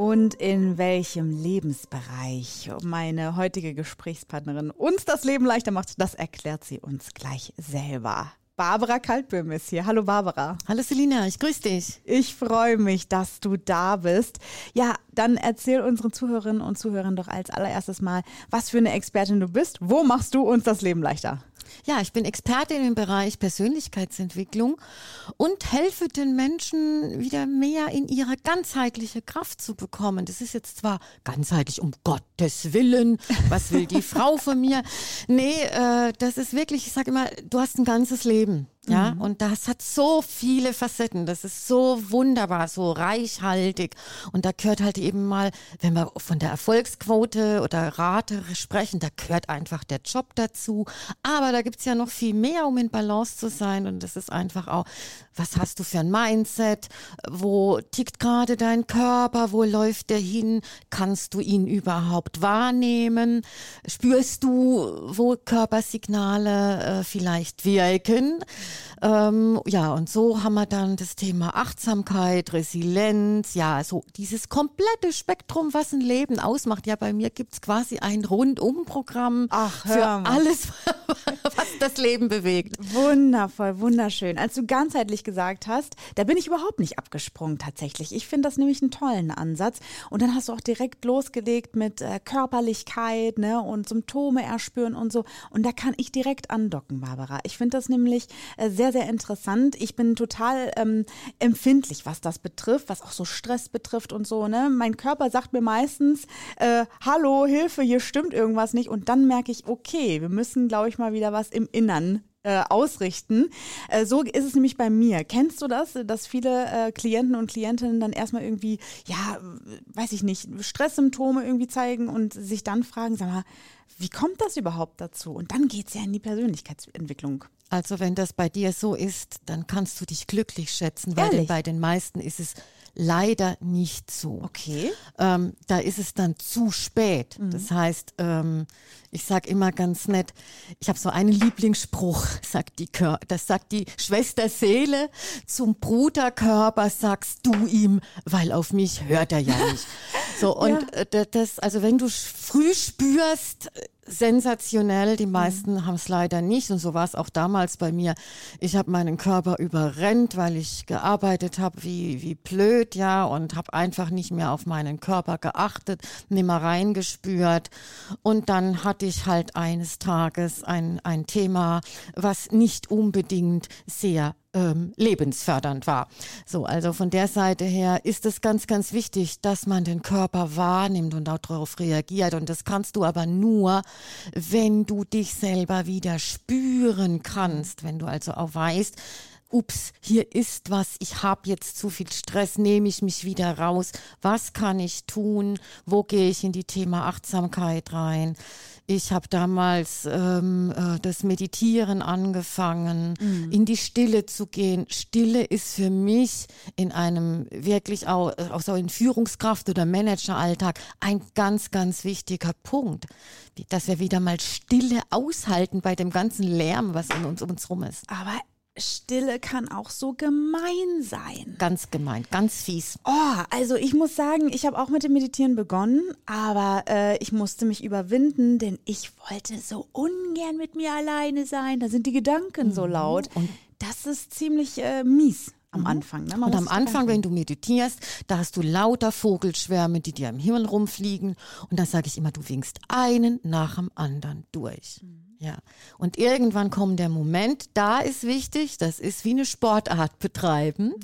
Und in welchem Lebensbereich meine heutige Gesprächspartnerin uns das Leben leichter macht, das erklärt sie uns gleich selber. Barbara Kaltböhm ist hier. Hallo Barbara. Hallo Selina, ich grüße dich. Ich freue mich, dass du da bist. Ja, dann erzähl unseren Zuhörerinnen und Zuhörern doch als allererstes mal, was für eine Expertin du bist. Wo machst du uns das Leben leichter? Ja, ich bin Expertin im Bereich Persönlichkeitsentwicklung und helfe den Menschen wieder mehr in ihre ganzheitliche Kraft zu bekommen. Das ist jetzt zwar ganzheitlich um Gottes Willen, was will die Frau von mir? Nee, äh, das ist wirklich, ich sage immer, du hast ein ganzes Leben. Ja, mhm. und das hat so viele Facetten. Das ist so wunderbar, so reichhaltig. Und da gehört halt eben mal, wenn wir von der Erfolgsquote oder Rate sprechen, da gehört einfach der Job dazu. Aber da gibt's ja noch viel mehr, um in Balance zu sein. Und das ist einfach auch, was hast du für ein Mindset? Wo tickt gerade dein Körper? Wo läuft der hin? Kannst du ihn überhaupt wahrnehmen? Spürst du, wo Körpersignale äh, vielleicht wirken? Ähm, ja, und so haben wir dann das Thema Achtsamkeit, Resilienz, ja, so dieses komplette Spektrum, was ein Leben ausmacht. Ja, bei mir gibt's quasi ein Rundumprogramm für alles, was das Leben bewegt. Wundervoll, wunderschön. Als du ganzheitlich gesagt hast, da bin ich überhaupt nicht abgesprungen tatsächlich. Ich finde das nämlich einen tollen Ansatz. Und dann hast du auch direkt losgelegt mit äh, Körperlichkeit ne, und Symptome erspüren und so. Und da kann ich direkt andocken, Barbara. Ich finde das nämlich sehr sehr, interessant. Ich bin total ähm, empfindlich, was das betrifft, was auch so Stress betrifft und so. Ne? Mein Körper sagt mir meistens, äh, hallo, Hilfe, hier stimmt irgendwas nicht. Und dann merke ich, okay, wir müssen, glaube ich, mal wieder was im Innern äh, ausrichten. Äh, so ist es nämlich bei mir. Kennst du das, dass viele äh, Klienten und Klientinnen dann erstmal irgendwie, ja, weiß ich nicht, Stresssymptome irgendwie zeigen und sich dann fragen, sag mal, wie kommt das überhaupt dazu? Und dann geht es ja in die Persönlichkeitsentwicklung. Also wenn das bei dir so ist, dann kannst du dich glücklich schätzen, weil bei den meisten ist es leider nicht so. Okay. Ähm, da ist es dann zu spät. Mhm. Das heißt, ähm, ich sag immer ganz nett, ich habe so einen Lieblingsspruch, sagt die Kör das sagt die Schwester Seele zum Bruderkörper sagst du ihm, weil auf mich hört er ja nicht. So und ja. Äh, das also wenn du früh spürst, sensationell. Die meisten mhm. haben es leider nicht und so war es auch damals bei mir. Ich habe meinen Körper überrennt, weil ich gearbeitet habe wie wie blöd, ja, und habe einfach nicht mehr auf meinen Körper geachtet, nimmer reingespürt und dann hatte ich halt eines Tages ein ein Thema, was nicht unbedingt sehr ähm, lebensfördernd war. So, also von der Seite her ist es ganz, ganz wichtig, dass man den Körper wahrnimmt und darauf reagiert. Und das kannst du aber nur, wenn du dich selber wieder spüren kannst, wenn du also auch weißt, ups, hier ist was, ich habe jetzt zu viel Stress, nehme ich mich wieder raus, was kann ich tun, wo gehe ich in die Thema Achtsamkeit rein, ich habe damals ähm, äh, das Meditieren angefangen, mhm. in die Stille zu gehen. Stille ist für mich in einem wirklich auch, äh, auch so in Führungskraft oder Manageralltag ein ganz, ganz wichtiger Punkt, dass wir wieder mal Stille aushalten bei dem ganzen Lärm, was in uns um uns rum ist. Aber Stille kann auch so gemein sein. Ganz gemein, ganz fies. Oh, also ich muss sagen, ich habe auch mit dem Meditieren begonnen, aber äh, ich musste mich überwinden, denn ich wollte so ungern mit mir alleine sein. Da sind die Gedanken mhm. so laut. Und das ist ziemlich äh, mies am mhm. Anfang. Ne? und am Anfang, wenn du meditierst, da hast du lauter Vogelschwärme, die dir im Himmel rumfliegen. Und da sage ich immer, du winkst einen nach dem anderen durch. Mhm. Ja, und irgendwann kommt der Moment, da ist wichtig, das ist wie eine Sportart betreiben.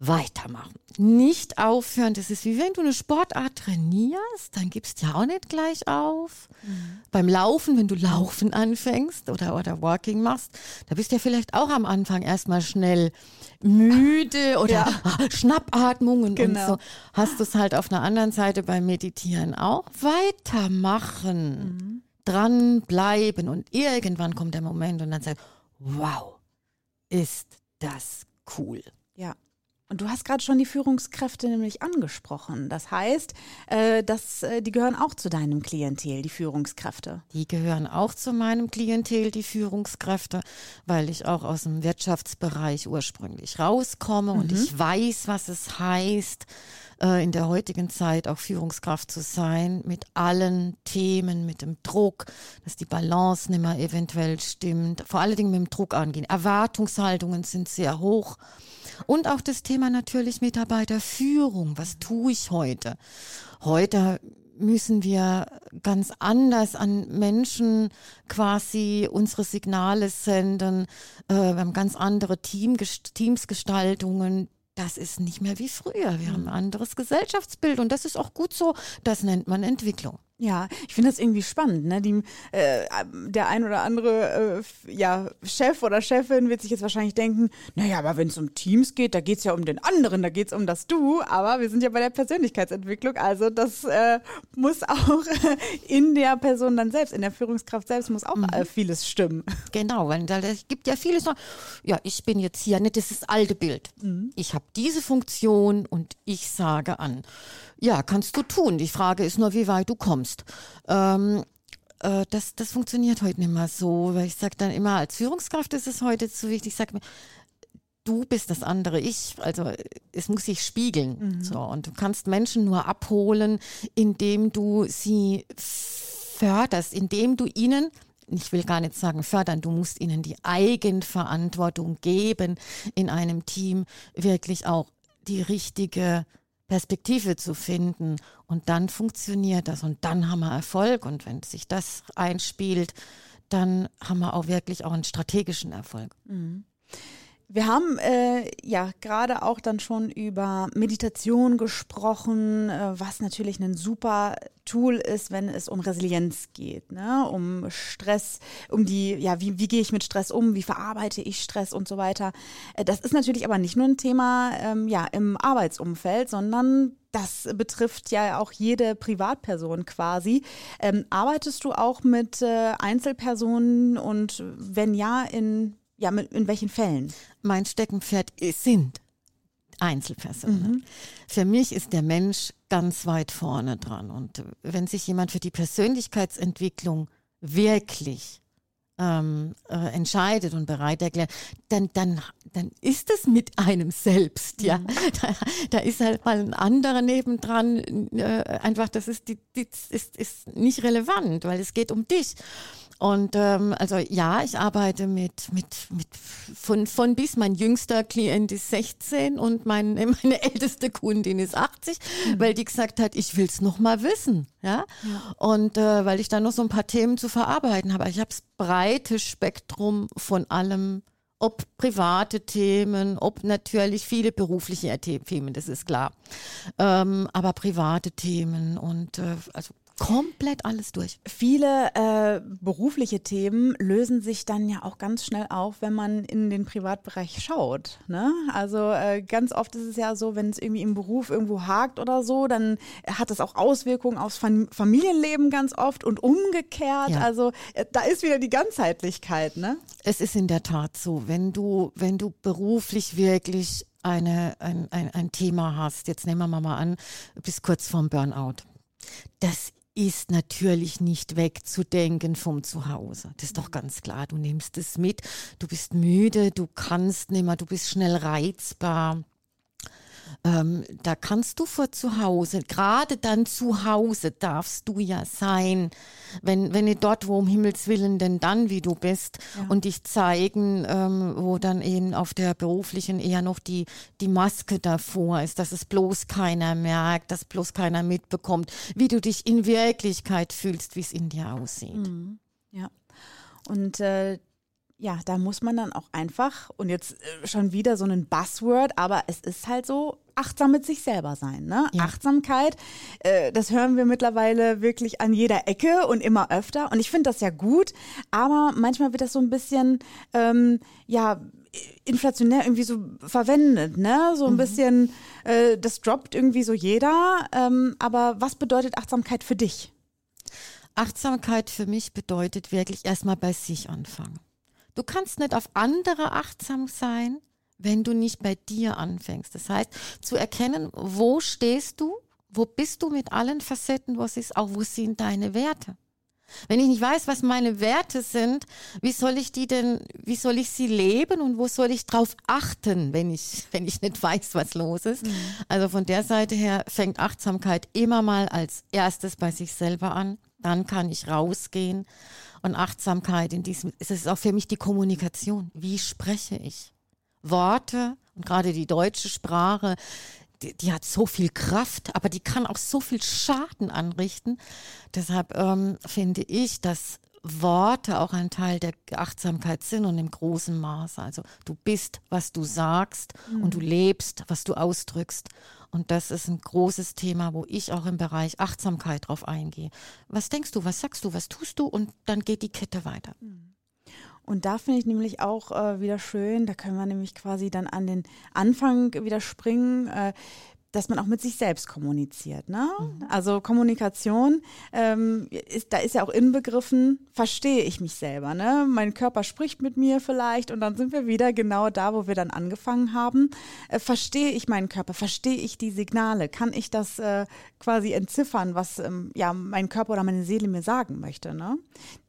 Weitermachen. Nicht aufhören. Das ist wie wenn du eine Sportart trainierst, dann gibst du ja auch nicht gleich auf. Mhm. Beim Laufen, wenn du Laufen anfängst oder, oder Walking machst, da bist du ja vielleicht auch am Anfang erstmal schnell müde oder ja. Schnappatmungen genau. und so. Hast du es halt auf einer anderen Seite beim Meditieren auch. Weitermachen. Mhm dranbleiben und irgendwann kommt der Moment und dann sagt, wow, ist das cool. Und du hast gerade schon die Führungskräfte nämlich angesprochen. Das heißt, äh, dass, äh, die gehören auch zu deinem Klientel, die Führungskräfte. Die gehören auch zu meinem Klientel, die Führungskräfte, weil ich auch aus dem Wirtschaftsbereich ursprünglich rauskomme mhm. und ich weiß, was es heißt, äh, in der heutigen Zeit auch Führungskraft zu sein, mit allen Themen, mit dem Druck, dass die Balance nicht mehr eventuell stimmt, vor allen Dingen mit dem Druck angehen. Erwartungshaltungen sind sehr hoch. Und auch das Thema natürlich Mitarbeiterführung. Was tue ich heute? Heute müssen wir ganz anders an Menschen quasi unsere Signale senden. Äh, wir haben ganz andere Team, Teamsgestaltungen, das ist nicht mehr wie früher. Wir haben ein anderes Gesellschaftsbild und das ist auch gut so. Das nennt man Entwicklung. Ja, ich finde das irgendwie spannend. Ne? Die, äh, der ein oder andere äh, ja, Chef oder Chefin wird sich jetzt wahrscheinlich denken, naja, aber wenn es um Teams geht, da geht es ja um den anderen, da geht es um das Du. Aber wir sind ja bei der Persönlichkeitsentwicklung. Also das äh, muss auch in der Person dann selbst, in der Führungskraft selbst, muss auch mhm. Äh, vieles stimmen. Genau, weil es gibt ja vieles noch. Ja, ich bin jetzt hier, nicht das ist das alte Bild. Mhm. Ich habe diese Funktion und ich sage an. Ja, kannst du tun. Die Frage ist nur, wie weit du kommst. Ähm, äh, das, das funktioniert heute nicht mehr so, weil ich sage dann immer, als Führungskraft ist es heute zu wichtig, ich sage mir, du bist das andere Ich. Also es muss sich spiegeln. Mhm. So, und du kannst Menschen nur abholen, indem du sie förderst, indem du ihnen ich will gar nicht sagen fördern, du musst ihnen die Eigenverantwortung geben, in einem Team wirklich auch die richtige Perspektive zu finden. Und dann funktioniert das und dann haben wir Erfolg. Und wenn sich das einspielt, dann haben wir auch wirklich auch einen strategischen Erfolg. Mhm. Wir haben äh, ja gerade auch dann schon über Meditation gesprochen, äh, was natürlich ein super Tool ist, wenn es um Resilienz geht, ne? um Stress, um die, ja, wie, wie gehe ich mit Stress um, wie verarbeite ich Stress und so weiter. Äh, das ist natürlich aber nicht nur ein Thema ähm, ja, im Arbeitsumfeld, sondern das betrifft ja auch jede Privatperson quasi. Ähm, arbeitest du auch mit äh, Einzelpersonen und wenn ja, in ja, mit, in welchen Fällen? Mein Steckenpferd sind Einzelpersonen. Mhm. Für mich ist der Mensch ganz weit vorne dran. Und wenn sich jemand für die Persönlichkeitsentwicklung wirklich ähm, äh, entscheidet und bereit erklärt, dann, dann, dann ist es mit einem selbst, ja. Mhm. Da, da, ist halt mal ein anderer nebendran, äh, einfach, das ist, die, die, ist, ist nicht relevant, weil es geht um dich. Und ähm, also ja, ich arbeite mit, mit, mit von, von bis. Mein jüngster Klient ist 16 und mein, meine älteste Kundin ist 80, mhm. weil die gesagt hat, ich will es noch mal wissen. Ja? ja. Und äh, weil ich da noch so ein paar Themen zu verarbeiten habe. Ich habe das breite Spektrum von allem ob private Themen, ob natürlich viele berufliche Themen, das ist klar. Ähm, aber private Themen und äh, also komplett alles durch. Viele äh, berufliche Themen lösen sich dann ja auch ganz schnell auf, wenn man in den Privatbereich schaut. Ne? Also äh, ganz oft ist es ja so, wenn es irgendwie im Beruf irgendwo hakt oder so, dann hat es auch Auswirkungen aufs Fam Familienleben ganz oft und umgekehrt. Ja. Also äh, da ist wieder die Ganzheitlichkeit. Ne? Es ist in der Tat so, wenn du, wenn du beruflich wirklich eine, ein, ein, ein Thema hast, jetzt nehmen wir mal an, bis kurz vorm Burnout. Das ist natürlich nicht wegzudenken vom Zuhause. Das ist doch ganz klar. Du nimmst es mit. Du bist müde, du kannst nicht mehr, du bist schnell reizbar. Ähm, da kannst du vor zu Hause, gerade dann zu Hause darfst du ja sein, wenn, wenn nicht dort, wo um Himmels Willen denn dann, wie du bist, ja. und dich zeigen, ähm, wo dann eben auf der beruflichen eher noch die, die Maske davor ist, dass es bloß keiner merkt, dass bloß keiner mitbekommt, wie du dich in Wirklichkeit fühlst, wie es in dir aussieht. Mhm. Ja. Und äh, ja, da muss man dann auch einfach, und jetzt äh, schon wieder so ein Buzzword, aber es ist halt so, achtsam mit sich selber sein. Ne? Ja. Achtsamkeit, äh, das hören wir mittlerweile wirklich an jeder Ecke und immer öfter. Und ich finde das ja gut, aber manchmal wird das so ein bisschen, ähm, ja, inflationär irgendwie so verwendet, ne? So ein mhm. bisschen, äh, das droppt irgendwie so jeder. Ähm, aber was bedeutet Achtsamkeit für dich? Achtsamkeit für mich bedeutet wirklich erstmal bei sich anfangen. Du kannst nicht auf andere achtsam sein, wenn du nicht bei dir anfängst. Das heißt, zu erkennen, wo stehst du, wo bist du mit allen Facetten, was ist, auch wo sind deine Werte. Wenn ich nicht weiß, was meine Werte sind, wie soll ich die denn, wie soll ich sie leben und wo soll ich drauf achten, wenn ich, wenn ich nicht weiß, was los ist? Mhm. Also von der Seite her fängt Achtsamkeit immer mal als erstes bei sich selber an. Dann kann ich rausgehen. Und Achtsamkeit in diesem, es ist auch für mich die Kommunikation. Wie spreche ich? Worte und gerade die deutsche Sprache die, die, hat so viel Kraft, aber die kann auch so viel Schaden anrichten. Deshalb ähm, finde ich, dass Worte auch ein Teil der Achtsamkeit sind und im großen Maße. Also du bist, was du sagst mhm. und du lebst, was du ausdrückst. Und das ist ein großes Thema, wo ich auch im Bereich Achtsamkeit drauf eingehe. Was denkst du, was sagst du, was tust du? Und dann geht die Kette weiter. Mhm. Und da finde ich nämlich auch äh, wieder schön, da können wir nämlich quasi dann an den Anfang wieder springen. Äh, dass man auch mit sich selbst kommuniziert. Ne? Mhm. Also Kommunikation, ähm, ist, da ist ja auch inbegriffen, verstehe ich mich selber. Ne? Mein Körper spricht mit mir vielleicht und dann sind wir wieder genau da, wo wir dann angefangen haben. Äh, verstehe ich meinen Körper, verstehe ich die Signale, kann ich das äh, quasi entziffern, was ähm, ja mein Körper oder meine Seele mir sagen möchte. Ne?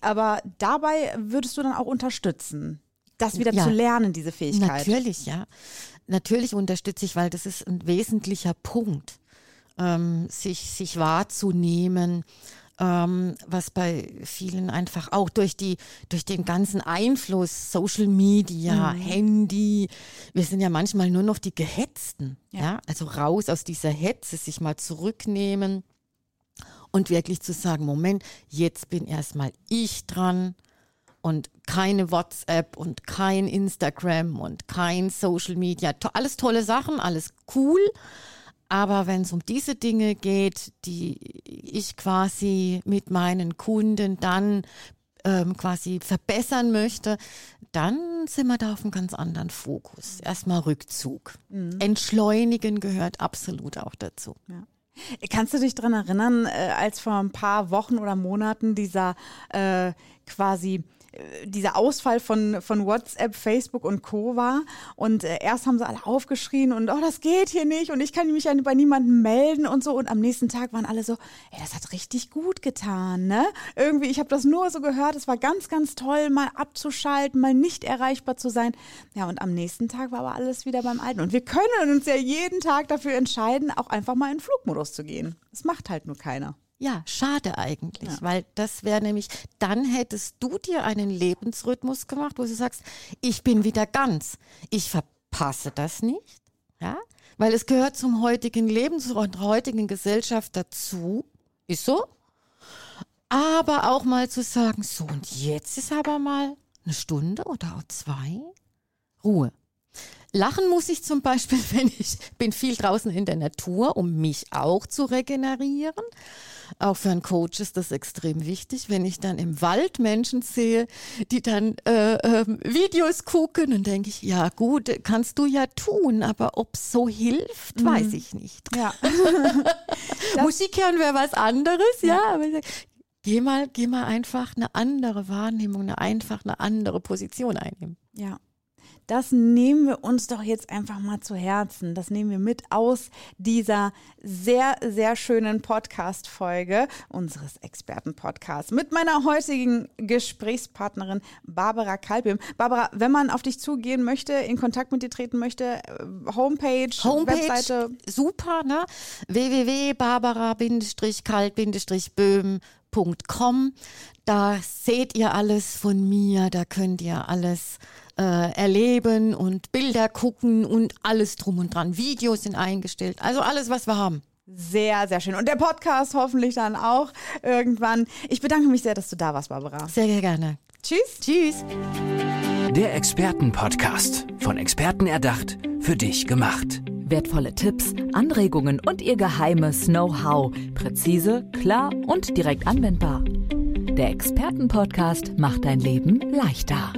Aber dabei würdest du dann auch unterstützen, das wieder ja. zu lernen, diese Fähigkeit. Natürlich, ja natürlich unterstütze ich, weil das ist ein wesentlicher Punkt, ähm, sich, sich wahrzunehmen, ähm, was bei vielen einfach auch durch die durch den ganzen Einfluss Social Media, mhm. Handy, wir sind ja manchmal nur noch die Gehetzten, ja. ja, also raus aus dieser Hetze, sich mal zurücknehmen und wirklich zu sagen, Moment, jetzt bin erstmal ich dran und keine WhatsApp und kein Instagram und kein Social Media. To alles tolle Sachen, alles cool. Aber wenn es um diese Dinge geht, die ich quasi mit meinen Kunden dann ähm, quasi verbessern möchte, dann sind wir da auf einem ganz anderen Fokus. Erstmal Rückzug. Mhm. Entschleunigen gehört absolut auch dazu. Ja. Kannst du dich daran erinnern, äh, als vor ein paar Wochen oder Monaten dieser äh, quasi dieser Ausfall von, von WhatsApp, Facebook und Co. war. Und äh, erst haben sie alle aufgeschrien und oh, das geht hier nicht und ich kann mich ja bei niemandem melden und so. Und am nächsten Tag waren alle so, ey, das hat richtig gut getan, ne? Irgendwie, ich habe das nur so gehört, es war ganz, ganz toll, mal abzuschalten, mal nicht erreichbar zu sein. Ja, und am nächsten Tag war aber alles wieder beim Alten. Und wir können uns ja jeden Tag dafür entscheiden, auch einfach mal in Flugmodus zu gehen. Das macht halt nur keiner. Ja, schade eigentlich, ja. weil das wäre nämlich, dann hättest du dir einen Lebensrhythmus gemacht, wo du sagst, ich bin wieder ganz. Ich verpasse das nicht, ja, weil es gehört zum heutigen Leben, zur heutigen Gesellschaft dazu. Ist so. Aber auch mal zu sagen, so und jetzt ist aber mal eine Stunde oder auch zwei Ruhe. Lachen muss ich zum Beispiel, wenn ich bin viel draußen in der Natur, um mich auch zu regenerieren. Auch für einen Coach ist das extrem wichtig, wenn ich dann im Wald Menschen sehe, die dann äh, äh, Videos gucken und denke ich, ja gut, kannst du ja tun, aber ob es so hilft, mhm. weiß ich nicht. Ja. Musik hören wäre was anderes, ja, ja aber geh mal, geh mal einfach eine andere Wahrnehmung, eine einfach eine andere Position einnehmen. Ja das nehmen wir uns doch jetzt einfach mal zu Herzen. Das nehmen wir mit aus dieser sehr, sehr schönen Podcast-Folge unseres Experten-Podcasts mit meiner heutigen Gesprächspartnerin Barbara Kalbim. Barbara, wenn man auf dich zugehen möchte, in Kontakt mit dir treten möchte, Homepage, äh, Homepage Webseite. Super, ne? www.barbara-kalt-böhm.com. Da seht ihr alles von mir, da könnt ihr alles äh, erleben und Bilder gucken und alles drum und dran. Videos sind eingestellt, also alles, was wir haben. Sehr, sehr schön. Und der Podcast hoffentlich dann auch irgendwann. Ich bedanke mich sehr, dass du da warst, Barbara. Sehr, sehr gerne. Tschüss. Tschüss. Der Expertenpodcast. Von Experten erdacht, für dich gemacht. Wertvolle Tipps, Anregungen und ihr geheimes Know-how. Präzise, klar und direkt anwendbar. Der Expertenpodcast macht dein Leben leichter.